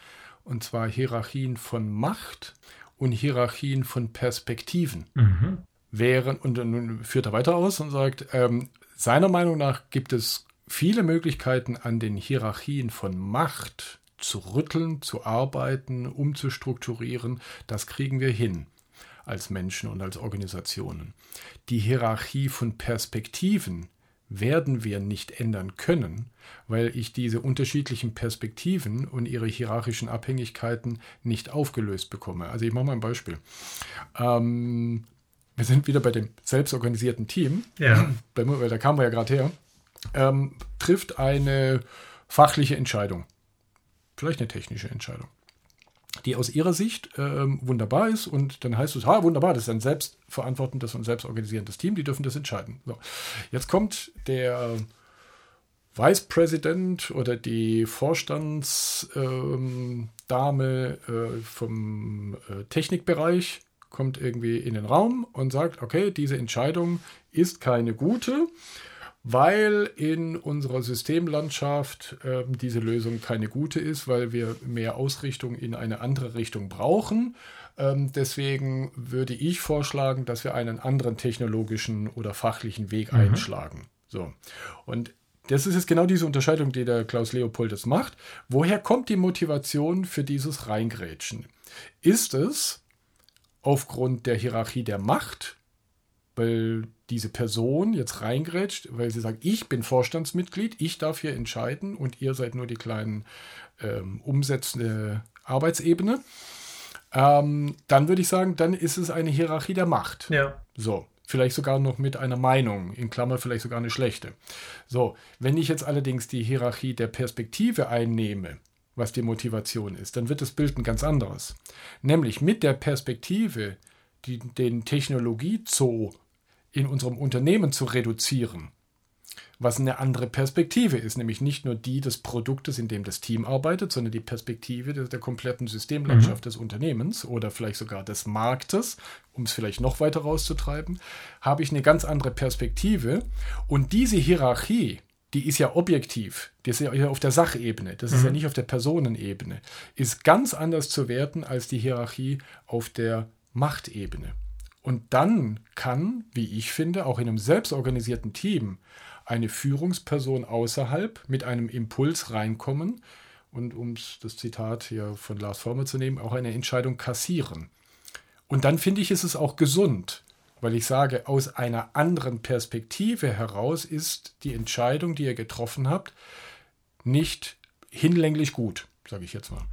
Speaker 1: Und zwar Hierarchien von Macht und Hierarchien von Perspektiven. Mhm. Während, und dann führt er weiter aus und sagt, ähm, seiner Meinung nach gibt es viele Möglichkeiten an den Hierarchien von Macht zu rütteln, zu arbeiten, umzustrukturieren. Das kriegen wir hin als Menschen und als Organisationen. Die Hierarchie von Perspektiven werden wir nicht ändern können, weil ich diese unterschiedlichen Perspektiven und ihre hierarchischen Abhängigkeiten nicht aufgelöst bekomme. Also ich mache mal ein Beispiel. Ähm, wir sind wieder bei dem selbstorganisierten Team,
Speaker 2: ja.
Speaker 1: da kamen wir ja gerade her, ähm, trifft eine fachliche Entscheidung, vielleicht eine technische Entscheidung die aus ihrer Sicht ähm, wunderbar ist und dann heißt es, ha, wunderbar, das ist ein selbstverantwortendes und selbstorganisierendes Team, die dürfen das entscheiden. So. Jetzt kommt der Vice President oder die Vorstandsdame ähm, äh, vom äh, Technikbereich kommt irgendwie in den Raum und sagt, okay, diese Entscheidung ist keine gute weil in unserer Systemlandschaft äh, diese Lösung keine gute ist, weil wir mehr Ausrichtung in eine andere Richtung brauchen. Ähm, deswegen würde ich vorschlagen, dass wir einen anderen technologischen oder fachlichen Weg mhm. einschlagen. So. Und das ist jetzt genau diese Unterscheidung, die der Klaus Leopold jetzt macht. Woher kommt die Motivation für dieses Reingrätschen? Ist es aufgrund der Hierarchie der Macht, weil diese Person jetzt reingrätscht, weil sie sagt, ich bin Vorstandsmitglied, ich darf hier entscheiden und ihr seid nur die kleinen ähm, umsetzende Arbeitsebene, ähm, dann würde ich sagen, dann ist es eine Hierarchie der Macht.
Speaker 2: Ja.
Speaker 1: So. Vielleicht sogar noch mit einer Meinung, in Klammer vielleicht sogar eine schlechte. So, wenn ich jetzt allerdings die Hierarchie der Perspektive einnehme, was die Motivation ist, dann wird das Bild ein ganz anderes. Nämlich mit der Perspektive, die, den Technologiezoo in unserem Unternehmen zu reduzieren, was eine andere Perspektive ist, nämlich nicht nur die des Produktes, in dem das Team arbeitet, sondern die Perspektive der, der kompletten Systemlandschaft mhm. des Unternehmens oder vielleicht sogar des Marktes, um es vielleicht noch weiter rauszutreiben, habe ich eine ganz andere Perspektive. Und diese Hierarchie, die ist ja objektiv, die ist ja auf der Sachebene, das ist mhm. ja nicht auf der Personenebene, ist ganz anders zu werten als die Hierarchie auf der Machtebene. Und dann kann, wie ich finde, auch in einem selbstorganisierten Team eine Führungsperson außerhalb mit einem Impuls reinkommen und, um das Zitat hier von Lars Former zu nehmen, auch eine Entscheidung kassieren. Und dann finde ich, ist es auch gesund, weil ich sage, aus einer anderen Perspektive heraus ist die Entscheidung, die ihr getroffen habt, nicht hinlänglich gut, sage ich jetzt mal.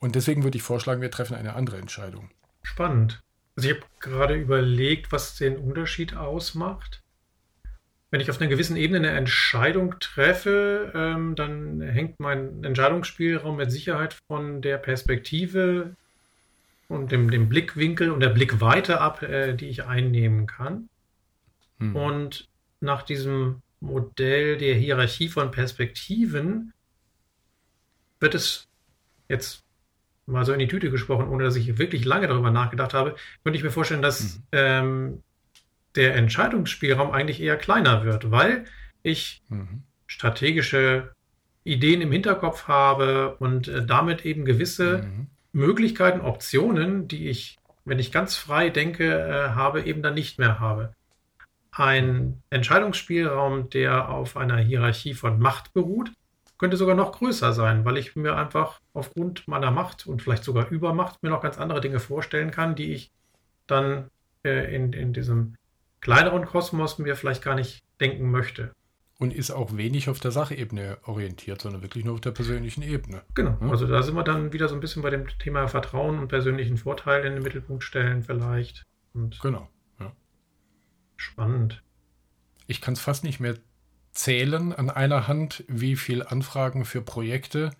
Speaker 1: Und deswegen würde ich vorschlagen, wir treffen eine andere Entscheidung.
Speaker 2: Spannend. Also ich habe gerade überlegt, was den Unterschied ausmacht. Wenn ich auf einer gewissen Ebene eine Entscheidung treffe, ähm, dann hängt mein Entscheidungsspielraum mit Sicherheit von der Perspektive und dem, dem Blickwinkel und der Blickweite ab, äh, die ich einnehmen kann. Hm. Und nach diesem Modell der Hierarchie von Perspektiven wird es jetzt mal so in die Tüte gesprochen, ohne dass ich wirklich lange darüber nachgedacht habe, könnte ich mir vorstellen, dass mhm. ähm, der Entscheidungsspielraum eigentlich eher kleiner wird, weil ich mhm. strategische Ideen im Hinterkopf habe und äh, damit eben gewisse mhm. Möglichkeiten, Optionen, die ich, wenn ich ganz frei denke, äh, habe, eben dann nicht mehr habe. Ein Entscheidungsspielraum, der auf einer Hierarchie von Macht beruht, könnte sogar noch größer sein, weil ich mir einfach aufgrund meiner Macht und vielleicht sogar Übermacht mir noch ganz andere Dinge vorstellen kann, die ich dann äh, in, in diesem kleineren Kosmos mir vielleicht gar nicht denken möchte.
Speaker 1: Und ist auch wenig auf der Sachebene orientiert, sondern wirklich nur auf der persönlichen Ebene.
Speaker 2: Genau, hm? also da sind wir dann wieder so ein bisschen bei dem Thema Vertrauen und persönlichen Vorteil in den Mittelpunkt stellen vielleicht. Und
Speaker 1: genau, ja.
Speaker 2: Spannend.
Speaker 1: Ich kann es fast nicht mehr zählen an einer Hand, wie viele Anfragen für Projekte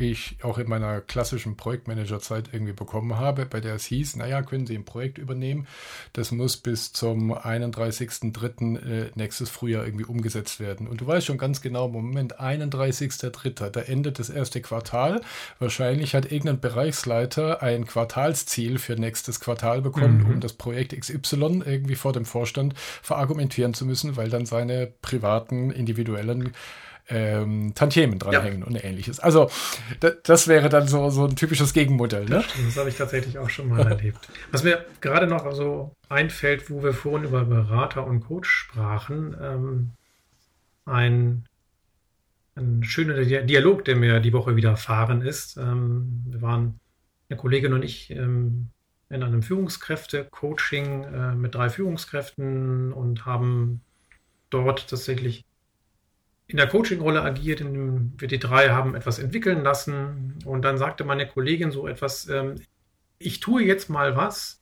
Speaker 1: ich auch in meiner klassischen Projektmanagerzeit irgendwie bekommen habe, bei der es hieß, naja, können Sie ein Projekt übernehmen, das muss bis zum 31.03. Äh, nächstes Frühjahr irgendwie umgesetzt werden. Und du weißt schon ganz genau, Moment, 31.03., da endet das erste Quartal. Wahrscheinlich hat irgendein Bereichsleiter ein Quartalsziel für nächstes Quartal bekommen, mhm. um das Projekt XY irgendwie vor dem Vorstand verargumentieren zu müssen, weil dann seine privaten, individuellen ähm, Tantiemen dranhängen ja. und ähnliches. Also das wäre dann so, so ein typisches Gegenmodell. Ne?
Speaker 2: Das, das habe ich tatsächlich auch schon mal erlebt. Was mir gerade noch so einfällt, wo wir vorhin über Berater und Coach sprachen, ähm, ein, ein schöner Dialog, der mir die Woche widerfahren ist. Ähm, wir waren, eine Kollegin und ich, ähm, in einem Führungskräfte-Coaching äh, mit drei Führungskräften und haben dort tatsächlich in der Coaching-Rolle agiert. Wir die drei haben etwas entwickeln lassen und dann sagte meine Kollegin so etwas, ähm, ich tue jetzt mal was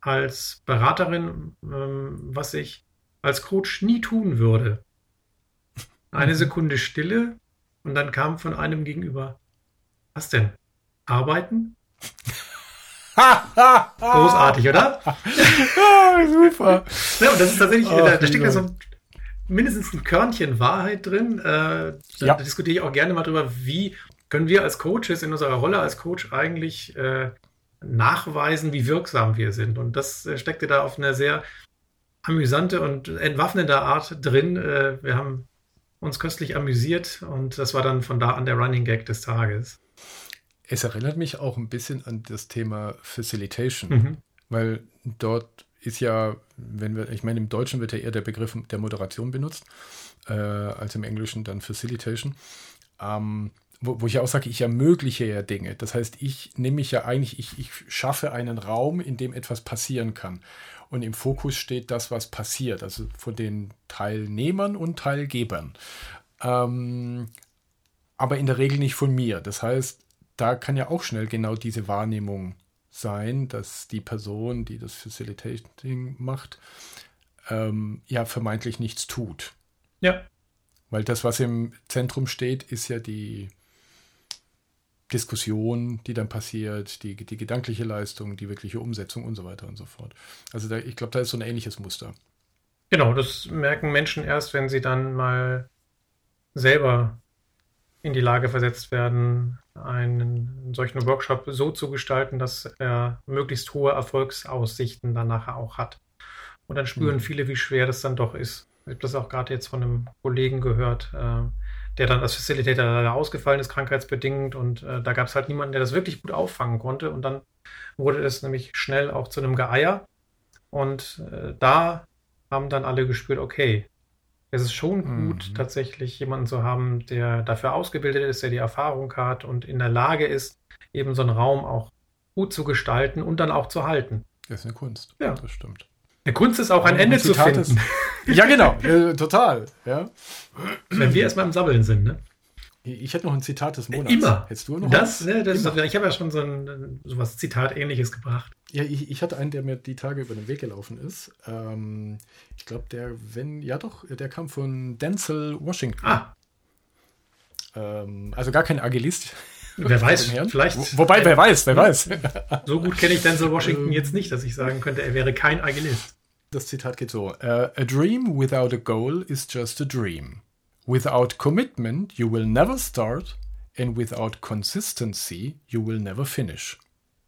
Speaker 2: als Beraterin, ähm, was ich als Coach nie tun würde. Eine mhm. Sekunde Stille und dann kam von einem gegenüber, was denn? Arbeiten? Großartig, oder?
Speaker 1: oh, super.
Speaker 2: Ja, und das ist tatsächlich, oh, da, da steckt ja so mindestens ein Körnchen Wahrheit drin. Äh, da, ja. diskutiere ich auch gerne mal drüber, wie können wir als Coaches in unserer Rolle als Coach eigentlich äh, nachweisen, wie wirksam wir sind. Und das äh, steckte da auf eine sehr amüsante und entwaffnende Art drin. Äh, wir haben uns köstlich amüsiert und das war dann von da an der Running Gag des Tages.
Speaker 1: Es erinnert mich auch ein bisschen an das Thema Facilitation, mhm. weil dort ist ja, wenn wir, ich meine, im Deutschen wird ja eher der Begriff der Moderation benutzt, äh, als im Englischen dann Facilitation. Ähm, wo, wo, ich auch sage, ich ermögliche ja Dinge. Das heißt, ich nehme mich ja eigentlich, ich, ich schaffe einen Raum, in dem etwas passieren kann. Und im Fokus steht das, was passiert, also von den Teilnehmern und Teilgebern. Ähm, aber in der Regel nicht von mir. Das heißt, da kann ja auch schnell genau diese Wahrnehmung sein, dass die Person, die das Facilitating macht, ähm, ja vermeintlich nichts tut.
Speaker 2: Ja.
Speaker 1: Weil das, was im Zentrum steht, ist ja die Diskussion, die dann passiert, die, die gedankliche Leistung, die wirkliche Umsetzung und so weiter und so fort. Also da, ich glaube, da ist so ein ähnliches Muster.
Speaker 2: Genau, das merken Menschen erst, wenn sie dann mal selber in die Lage versetzt werden, einen solchen Workshop so zu gestalten, dass er möglichst hohe Erfolgsaussichten dann nachher auch hat. Und dann spüren mhm. viele, wie schwer das dann doch ist. Ich habe das auch gerade jetzt von einem Kollegen gehört, äh, der dann als Facilitator leider ausgefallen ist, krankheitsbedingt. Und äh, da gab es halt niemanden, der das wirklich gut auffangen konnte. Und dann wurde es nämlich schnell auch zu einem Geeier. Und äh, da haben dann alle gespürt, okay, es ist schon gut, mhm. tatsächlich jemanden zu haben, der dafür ausgebildet ist, der die Erfahrung hat und in der Lage ist, eben so einen Raum auch gut zu gestalten und dann auch zu halten.
Speaker 1: Das ist eine Kunst.
Speaker 2: Ja, das stimmt. Eine Kunst ist auch ein Ende zu finden. Ist,
Speaker 1: ja, genau, äh, total. Ja.
Speaker 2: Wenn wir erstmal im Sabbeln sind, ne?
Speaker 1: Ich hätte noch ein Zitat des Monats.
Speaker 2: Immer.
Speaker 1: Hättest du noch
Speaker 2: das? Ne, das Immer. Ist, ich habe ja schon so ein sowas Zitat-ähnliches gebracht.
Speaker 1: Ja, ich, ich, hatte einen, der mir die Tage über den Weg gelaufen ist. Ähm, ich glaube, der, wenn, ja doch, der kam von Denzel Washington.
Speaker 2: Ah.
Speaker 1: Ähm, also gar kein Agilist.
Speaker 2: Wer weiß, vielleicht.
Speaker 1: Wo, wobei, wer weiß, wer weiß.
Speaker 2: So gut kenne ich Denzel Washington jetzt nicht, dass ich sagen könnte, er wäre kein Agilist.
Speaker 1: Das Zitat geht so: uh, A dream without a goal is just a dream. Without commitment, you will never start, and without consistency, you will never finish.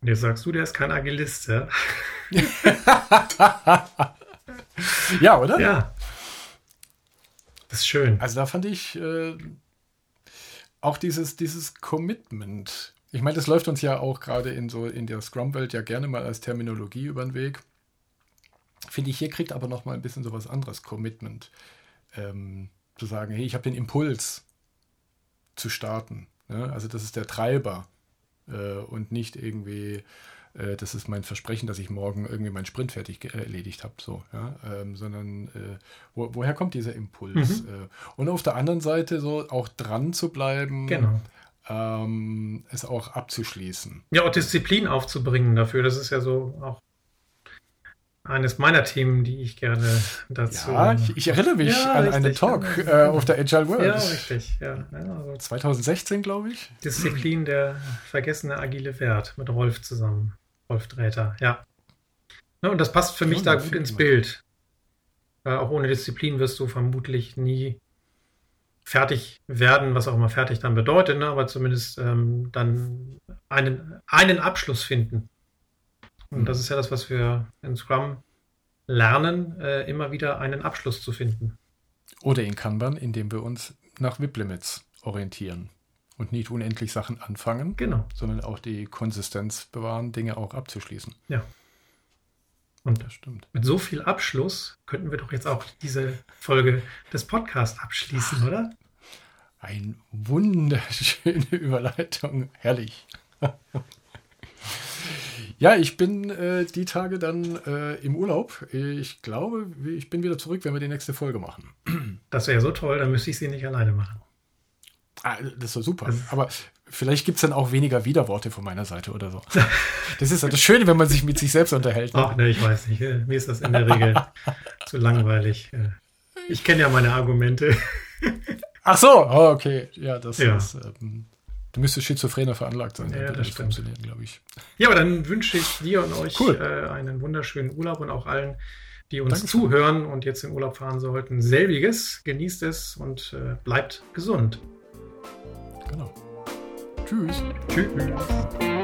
Speaker 2: Jetzt sagst du, der ist kein Agilist, ja?
Speaker 1: ja, oder?
Speaker 2: Ja. Das ist schön.
Speaker 1: Also da fand ich äh, auch dieses, dieses Commitment. Ich meine, das läuft uns ja auch gerade in so in der Scrum-Welt ja gerne mal als Terminologie über den Weg. Finde ich, hier kriegt aber noch mal ein bisschen so was anderes, Commitment. Ähm, zu sagen, hey, ich habe den Impuls zu starten. Ne? Also das ist der Treiber äh, und nicht irgendwie, äh, das ist mein Versprechen, dass ich morgen irgendwie meinen Sprint fertig äh, erledigt habe, so, ja? ähm, sondern äh, wo, woher kommt dieser Impuls? Mhm. Äh, und auf der anderen Seite so auch dran zu bleiben.
Speaker 2: Genau.
Speaker 1: Ähm, es auch abzuschließen.
Speaker 2: Ja, auch Disziplin aufzubringen dafür. Das ist ja so auch eines meiner Themen, die ich gerne dazu.
Speaker 1: Ja, ich, ich erinnere mich ja, an richtig, einen Talk ja, äh, auf der Agile World.
Speaker 2: Ja, richtig. Ja,
Speaker 1: also 2016, glaube ich.
Speaker 2: Disziplin, der vergessene agile Wert mit Rolf zusammen. Rolf Dräter, ja. ja und das passt für mich da gut ins Bild. Äh, auch ohne Disziplin wirst du vermutlich nie fertig werden, was auch immer fertig dann bedeutet, ne? aber zumindest ähm, dann einen, einen Abschluss finden und das ist ja das, was wir in Scrum lernen, äh, immer wieder einen Abschluss zu finden.
Speaker 1: Oder in Kanban, indem wir uns nach WIP-Limits orientieren und nicht unendlich Sachen anfangen,
Speaker 2: genau.
Speaker 1: sondern auch die Konsistenz bewahren, Dinge auch abzuschließen.
Speaker 2: Ja. Und das stimmt. Mit so viel Abschluss könnten wir doch jetzt auch diese Folge des Podcasts abschließen, oder?
Speaker 1: Eine wunderschöne Überleitung. Herrlich. Ja, ich bin äh, die Tage dann äh, im Urlaub. Ich glaube, ich bin wieder zurück, wenn wir die nächste Folge machen.
Speaker 2: Das wäre so toll, dann müsste ich sie nicht alleine machen.
Speaker 1: Ah, das so super. Aber vielleicht gibt es dann auch weniger Widerworte von meiner Seite oder so. Das ist ja das Schöne, wenn man sich mit sich selbst unterhält.
Speaker 2: Ne? Ach, ne, ich weiß nicht. Mir ist das in der Regel zu langweilig. Ich kenne ja meine Argumente.
Speaker 1: Ach so, oh, okay. Ja, das ja. ist. Ähm, du müsstest schizophrener veranlagt sein.
Speaker 2: Ja, das funktionieren, glaube ich. Ja, aber dann wünsche ich dir und euch cool. äh, einen wunderschönen Urlaub und auch allen, die uns Dankeschön. zuhören und jetzt in Urlaub fahren sollten. Selbiges. Genießt es und äh, bleibt gesund.
Speaker 1: Genau. Tschüss.
Speaker 2: Tschüss.